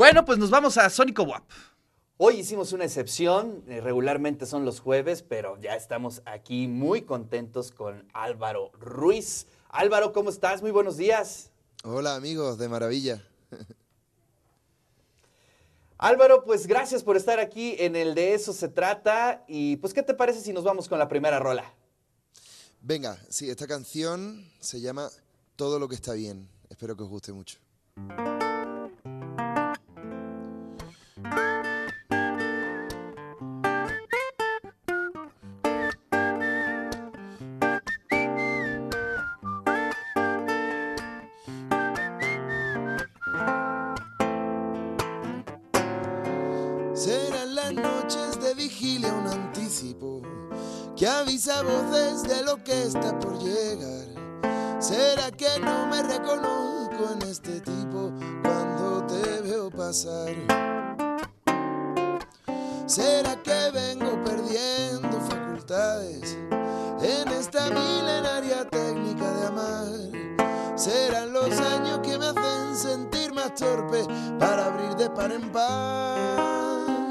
Bueno, pues nos vamos a Sónico WAP. Hoy hicimos una excepción, eh, regularmente son los jueves, pero ya estamos aquí muy contentos con Álvaro Ruiz. Álvaro, ¿cómo estás? Muy buenos días. Hola amigos, de maravilla. Álvaro, pues gracias por estar aquí en el de eso se trata y pues ¿qué te parece si nos vamos con la primera rola? Venga, sí, esta canción se llama Todo lo que está bien. Espero que os guste mucho. ¿Será que vengo perdiendo facultades en esta milenaria técnica de amar? Serán los años que me hacen sentir más torpe para abrir de par en par.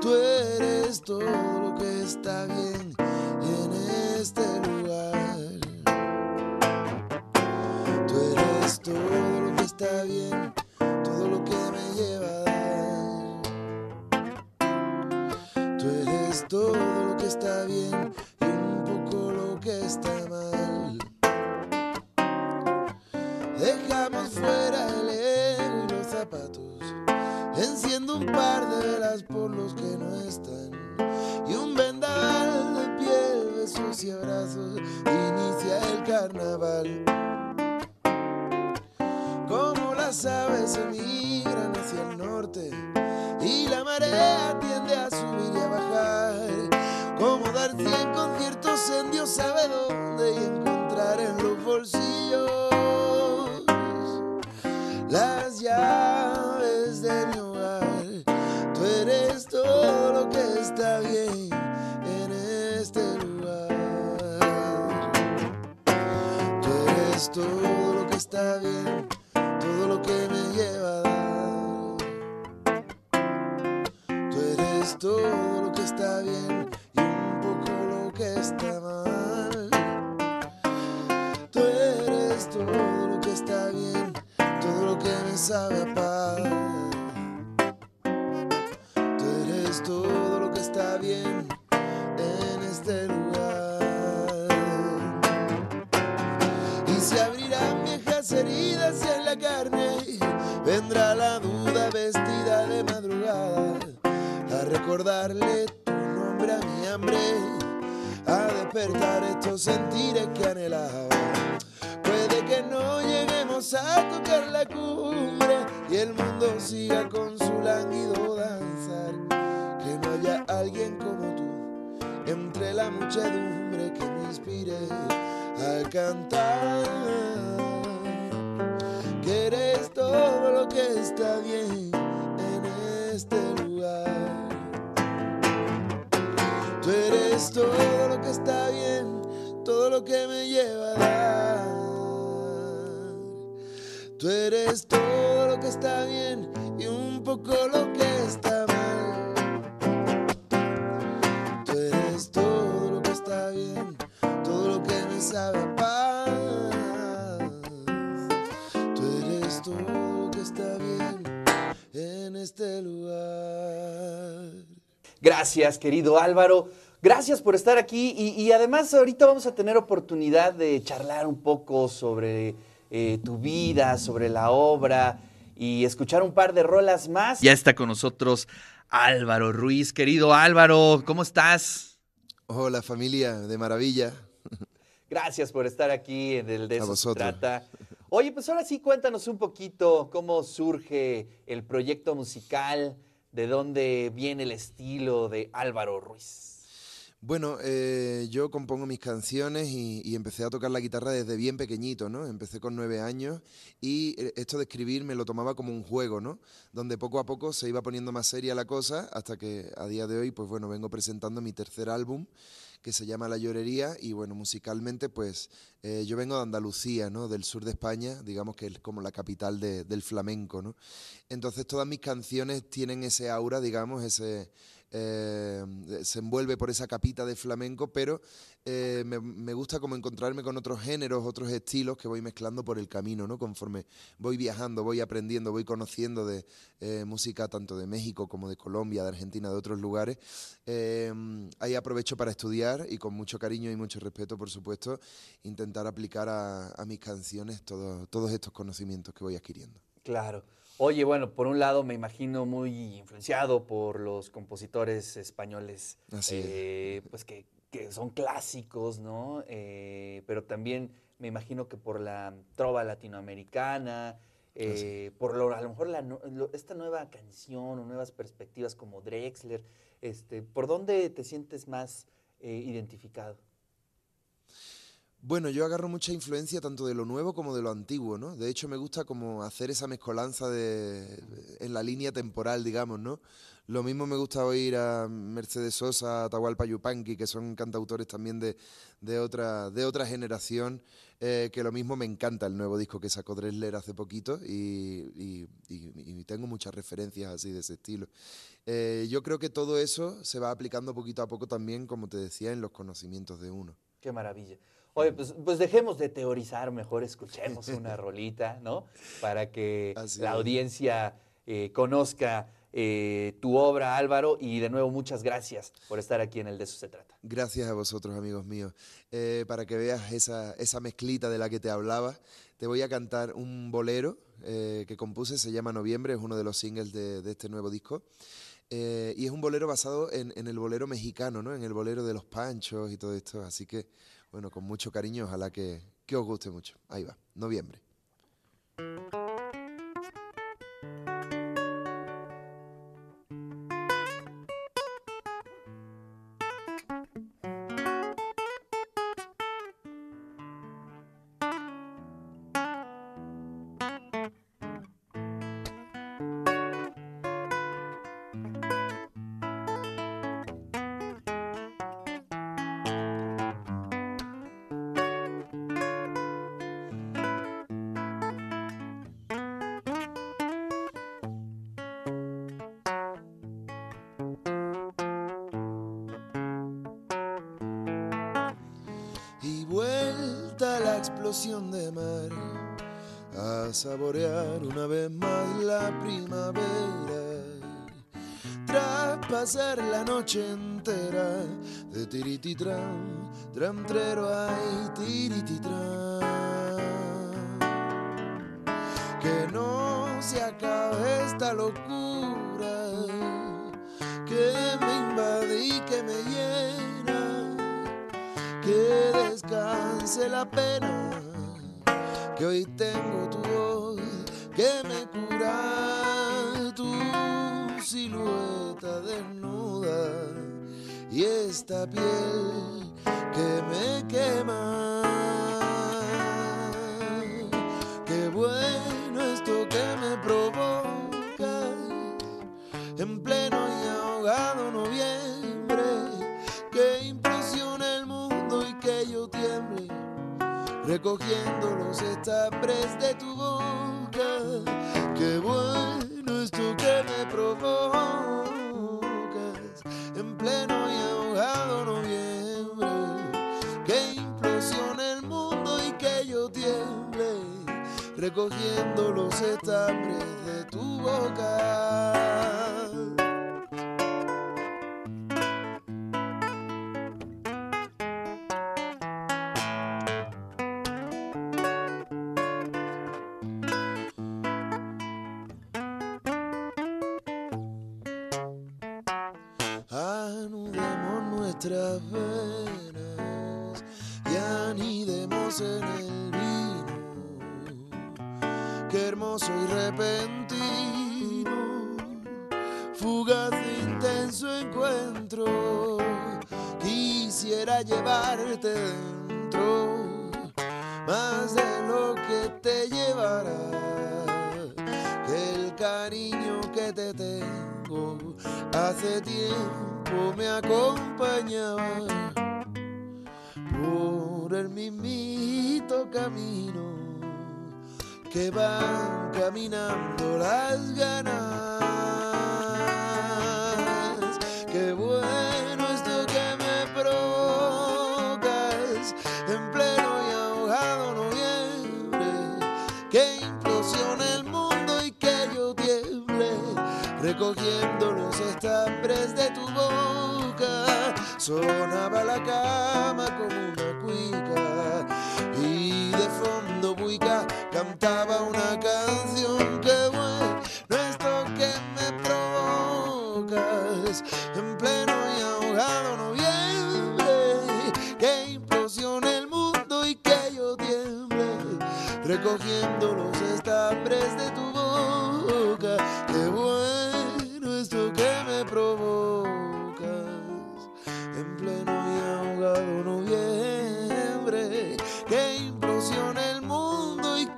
Tú eres todo lo que está bien en este lugar. Tú eres todo lo que está bien, que me lleva a dar. Tú eres todo lo que está bien y un poco lo que está mal. Dejamos fuera el ego y los zapatos. Enciendo un par de velas por los que no están. Y un vendaval de piel, besos y abrazos. Inicia el carnaval. Las aves emigran hacia el norte. Y la marea tiende a subir y a bajar. Como dar cien conciertos en Dios sabe dónde y encontrar en los bolsillos las llaves de mi hogar. Tú eres todo lo que está bien en este lugar. Tú eres todo lo que está bien, todo lo que me lleva a dar. Tú eres todo lo que está bien y un poco lo que está mal. Tú eres todo lo que está bien, todo lo que me sabe a paz. Tú eres todo lo que está bien en este lugar. Carne, vendrá la duda vestida de madrugada a recordarle tu nombre a mi hambre, a despertar estos sentires que anhelaba. Puede que no lleguemos a tocar la cumbre y el mundo siga con su lánguido danzar. Que no haya alguien como tú entre la muchedumbre que me inspire a cantar. Todo lo que está bien en este lugar. Tú eres todo lo que está bien, todo lo que me lleva a dar. Tú eres todo lo que está bien y un poco lo que está mal. Tú eres todo lo que está bien, todo lo que me sabe este lugar. Gracias, querido Álvaro. Gracias por estar aquí y, y además ahorita vamos a tener oportunidad de charlar un poco sobre eh, tu vida, sobre la obra y escuchar un par de rolas más. Ya está con nosotros Álvaro Ruiz. Querido Álvaro, ¿cómo estás? Hola familia, de maravilla. Gracias por estar aquí en el de A eso se vosotros. trata. Oye, pues ahora sí cuéntanos un poquito cómo surge el proyecto musical, de dónde viene el estilo de Álvaro Ruiz. Bueno, eh, yo compongo mis canciones y, y empecé a tocar la guitarra desde bien pequeñito, ¿no? Empecé con nueve años y eh, esto de escribir me lo tomaba como un juego, ¿no? Donde poco a poco se iba poniendo más seria la cosa hasta que a día de hoy, pues bueno, vengo presentando mi tercer álbum que se llama La Llorería y bueno, musicalmente pues eh, yo vengo de Andalucía, ¿no? Del sur de España, digamos que es como la capital del flamenco, ¿no? Entonces todas mis canciones tienen ese aura, digamos, ese eh, se envuelve por esa capita de flamenco, pero eh, me, gusta como encontrarme con otros géneros, otros estilos que voy mezclando por el camino, ¿no? Conforme voy viajando, voy aprendiendo, voy conociendo de eh, música tanto de México como de Colombia, de Argentina, de otros lugares. ahí aprovecho para estudiar y con mucho cariño y mucho respeto, por supuesto, intentar aplicar a, mis canciones todos estos conocimientos que voy adquiriendo. Claro. Oye, bueno, por un lado me imagino muy influenciado por los compositores españoles, eh, pues que, son clásicos, ¿no? Eh, pero también me imagino que por la trova latinoamericana, eh, por lo, a lo mejor esta nueva canción o nuevas perspectivas como Drexler, este, ¿por dónde te sientes más identificado? Bueno, yo agarro mucha influencia tanto de lo nuevo como de lo antiguo, ¿no? De hecho, me gusta como hacer esa mezcolanza de, en la línea temporal, digamos, ¿no? Lo mismo me gusta oír a Mercedes Sosa, a Atahualpa Yupanqui, que son cantautores también de, de, otra, de otra generación, eh, que lo mismo me encanta el nuevo disco que sacó Dressler hace poquito y, tengo muchas referencias así de ese estilo. Eh, yo creo que todo eso se va aplicando poquito a poco también, como te decía, en los conocimientos de uno. Qué maravilla. Oye, pues, pues, dejemos de teorizar, mejor escuchemos una rolita, ¿no? Para que la audiencia eh, conozca eh, tu obra, Álvaro, y de nuevo muchas gracias por estar aquí en el De eso se trata. Gracias a vosotros, amigos míos. Eh, para que veas esa, esa, mezclita de la que te hablaba, te voy a cantar un bolero que compuse, se llama Noviembre, es uno de los singles de, este nuevo disco. y es un bolero basado en, en, el bolero mexicano, ¿no? En el bolero de los panchos y todo esto. Así que bueno, con mucho cariño, ojalá que, que os guste mucho. Ahí va, noviembre. Explosión de mar, a saborear una vez más la primavera, tras pasar la noche entera de tirititran, tramtrero ay tirititran. Que no se acabe esta locura que me invade y que me llena, que descanse la pena que hoy tengo tu voz que me cura tu silueta desnuda y esta piel que me quema. Recogiendo los estambres de tu boca. Qué bueno esto que me provocas en pleno y ahogado noviembre. Que impresione el mundo y que yo tiemble recogiendo los estambres de tu boca. Nuestras venas y anidemos en el vino. Qué hermoso y repentino, fugaz e intenso encuentro. Quisiera llevarte dentro, más de lo que te llevará, que el cariño que te tengo. Hace tiempo me acompañaba por el mismito camino que van caminando las ganas. Recogiendo los estambres de tu boca. Sonaba la cama como una cuica y de fondo buica cantaba una canción que bueno esto que me provocas en pleno y ahogado noviembre que implosione el mundo y que yo tiemble recogiendo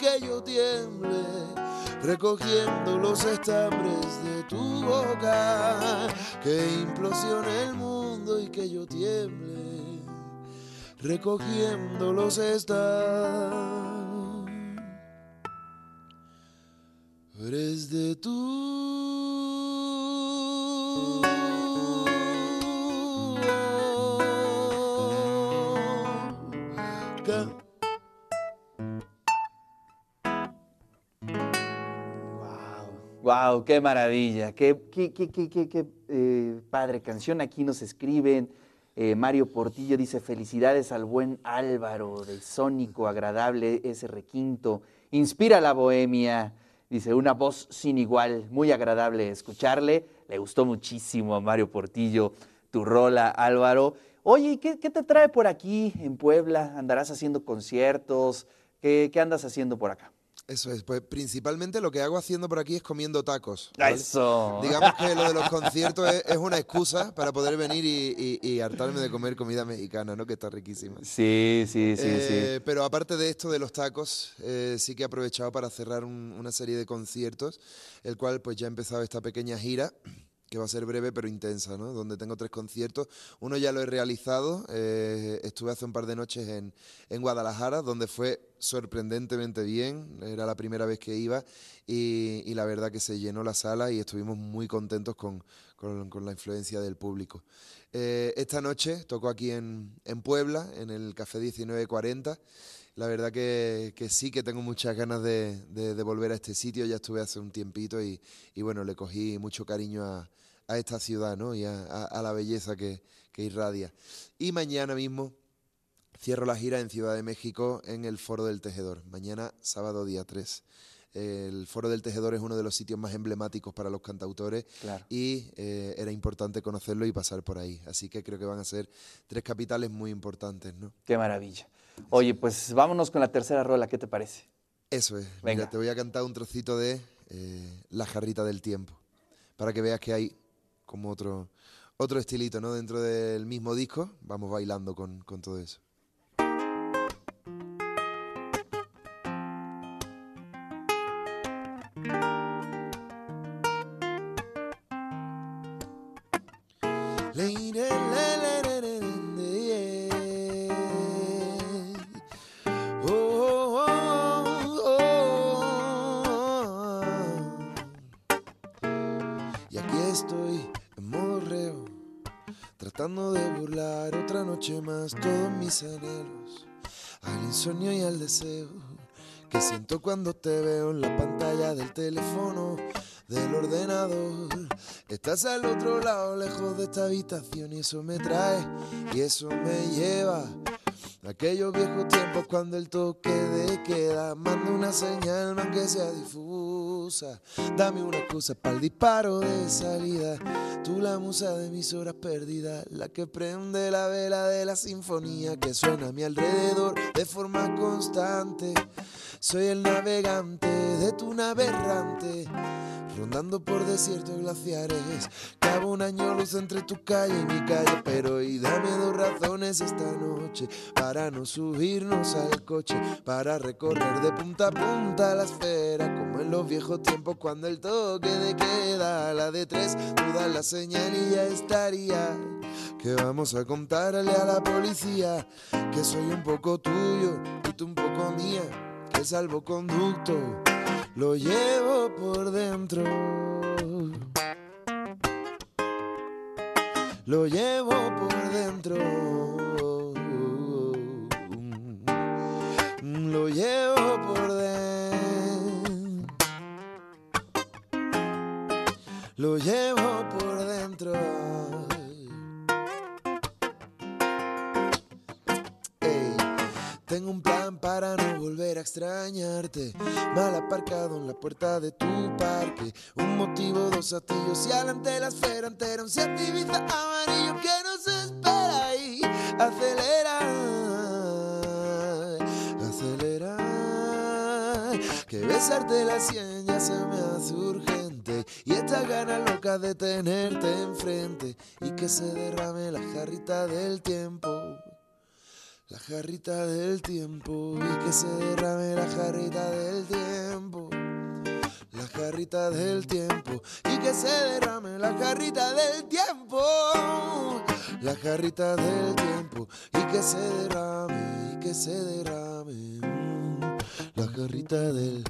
que yo tiemble recogiendo los estambres de tu boca. Que implosione el mundo y que yo tiemble recogiendo los estambres de tu Wow, qué maravilla, qué, eh, padre canción. Aquí nos escriben, eh, Mario Portillo dice, felicidades al buen Álvaro, de Sónico, agradable, ese requinto, inspira la bohemia, dice, una voz sin igual, muy agradable escucharle. Le gustó muchísimo a Mario Portillo tu rola, Álvaro. Oye, ¿y ¿qué, te trae por aquí en Puebla? ¿Andarás haciendo conciertos? ¿Qué, qué andas haciendo por acá? Eso es, pues principalmente lo que hago haciendo por aquí es comiendo tacos. ¿vale? Eso. Digamos que lo de los conciertos es, es una excusa para poder venir y, y- y hartarme de comer comida mexicana, ¿no? Que está riquísima. Sí, sí, sí, Eh, Pero aparte de esto de los tacos, eh, sí que he aprovechado para cerrar un- una serie de conciertos, el cual pues ya ha empezado esta pequeña gira que va a ser breve pero intensa, ¿no? Donde tengo tres conciertos. Uno ya lo he realizado, eh, estuve hace un par de noches en, en Guadalajara, donde fue sorprendentemente bien, era la primera vez que iba y, y la verdad que se llenó la sala y estuvimos muy contentos con, con- la influencia del público. Eh, esta noche tocó aquí en, en Puebla, en el Café 1940. La verdad que, que sí que tengo muchas ganas de, de- de volver a este sitio. Ya estuve hace un tiempito y, y bueno, le cogí mucho cariño a, a esta ciudad ¿no? y a, a- a la belleza que, que irradia. Y mañana mismo cierro la gira en Ciudad de México en el Foro del Tejedor. Mañana, sábado día 3. El Foro del Tejedor es uno de los sitios más emblemáticos para los cantautores Claro. y eh, era importante conocerlo y pasar por ahí. Así que creo que van a ser tres capitales muy importantes, ¿no? Qué maravilla. Oye, pues vámonos con la tercera rola, ¿qué te parece? Eso es. Venga. Mira, te voy a cantar un trocito de eh, La jarrita del tiempo, para que veas que hay como otro, otro estilito, ¿no? Dentro del mismo disco, vamos bailando con, con todo eso. Noche más todos mis anhelos, al insomnio y al deseo que siento cuando te veo en la pantalla del teléfono, del ordenador. Estás al otro lado, lejos de esta habitación, y eso me trae, y eso me lleva. Aquellos viejos tiempos cuando el toque de queda manda una señal, aunque sea difusa. Dame una excusa para el disparo de salida. Tú la musa de mis horas perdidas, la que prende la vela de la sinfonía que suena a mi alrededor de forma constante. Soy el navegante de tu nave errante, rondando por desiertos glaciares. Cabo un año luz entre tu calle y mi calle, pero y dame dos razones esta noche para no subirnos al coche, para recorrer de punta a punta la esfera, los viejos tiempos cuando el toque de queda, la de tres, tú das la señal y ya estaría que vamos a contarle a la policía que soy un poco tuyo y tú un poco mía, que salvoconducto lo llevo por dentro. Lo llevo por dentro. Mal aparcado en la puerta de tu parque. Un motivo, dos atillos y adelante la esfera entera. Un Seat amarillo que nos espera ahí. Acelera, acelera. Que besarte la sien se me hace urgente. Y esta gana loca de tenerte enfrente. Y que se derrame la jarrita del tiempo. La jarrita del tiempo y que se derrame la jarrita del tiempo. La jarrita del tiempo y que se derrame la jarrita del tiempo. La jarrita del tiempo y que se derrame y que se derrame. mm, La jarrita del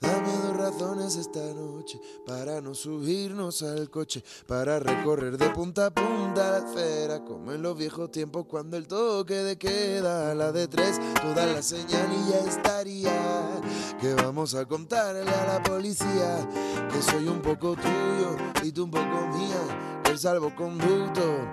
Dame dos razones esta noche para no subirnos al coche, para recorrer de punta a punta la esfera, como en los viejos tiempos cuando el toque de queda a la de tres, tú das la señal y ya estaría. Que vamos a contarle a la policía que soy un poco tuyo y tú un poco mía, el salvoconducto.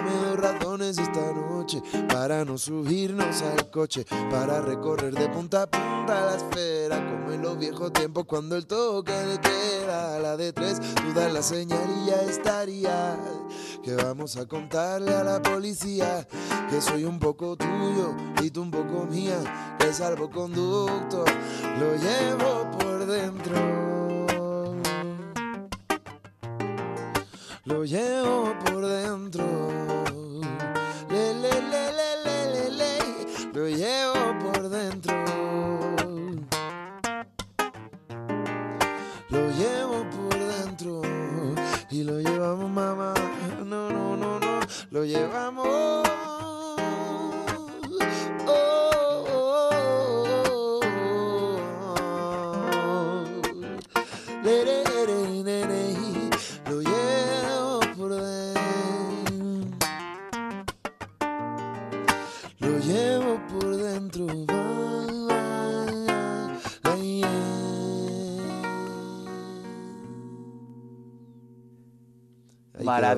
Dame dos razones esta noche para no subirnos al coche, para recorrer de punta a punta la esfera, como en los viejos tiempos cuando el toque de queda a la de tres, tú das la señal y ya estaría. Que vamos a contarle a la policía que soy un poco tuyo y tú un poco mía, que el salvoconducto lo llevo por dentro. Lo llevo por dentro. Le, le, le, le, le, le, le, lo llevo por dentro. Lo llevo por dentro y lo llevamos, mamá. No, no, no, no, lo llevamos.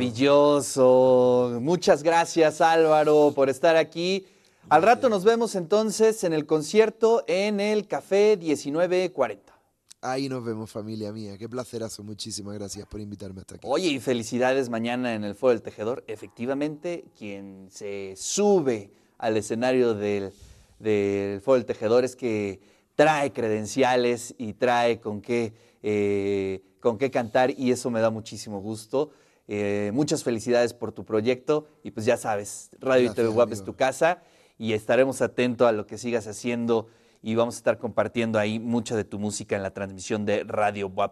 Maravilloso. Muchas gracias Álvaro por estar aquí. Al rato nos vemos entonces en el concierto en el Café 1940. Ahí nos vemos, familia mía. Qué placerazo. Muchísimas gracias por invitarme hasta aquí. Oye, y felicidades mañana en el Foro del Tejedor. Efectivamente, quien se sube al escenario del, del Foro del Tejedor es que trae credenciales y trae con qué, eh, con qué cantar y eso me da muchísimo gusto. Eh, muchas felicidades por tu proyecto y pues ya sabes, Radio y Gracias, TV WAP es tu casa y estaremos atentos a lo que sigas haciendo y vamos a estar compartiendo ahí mucha de tu música en la transmisión de Radio WAP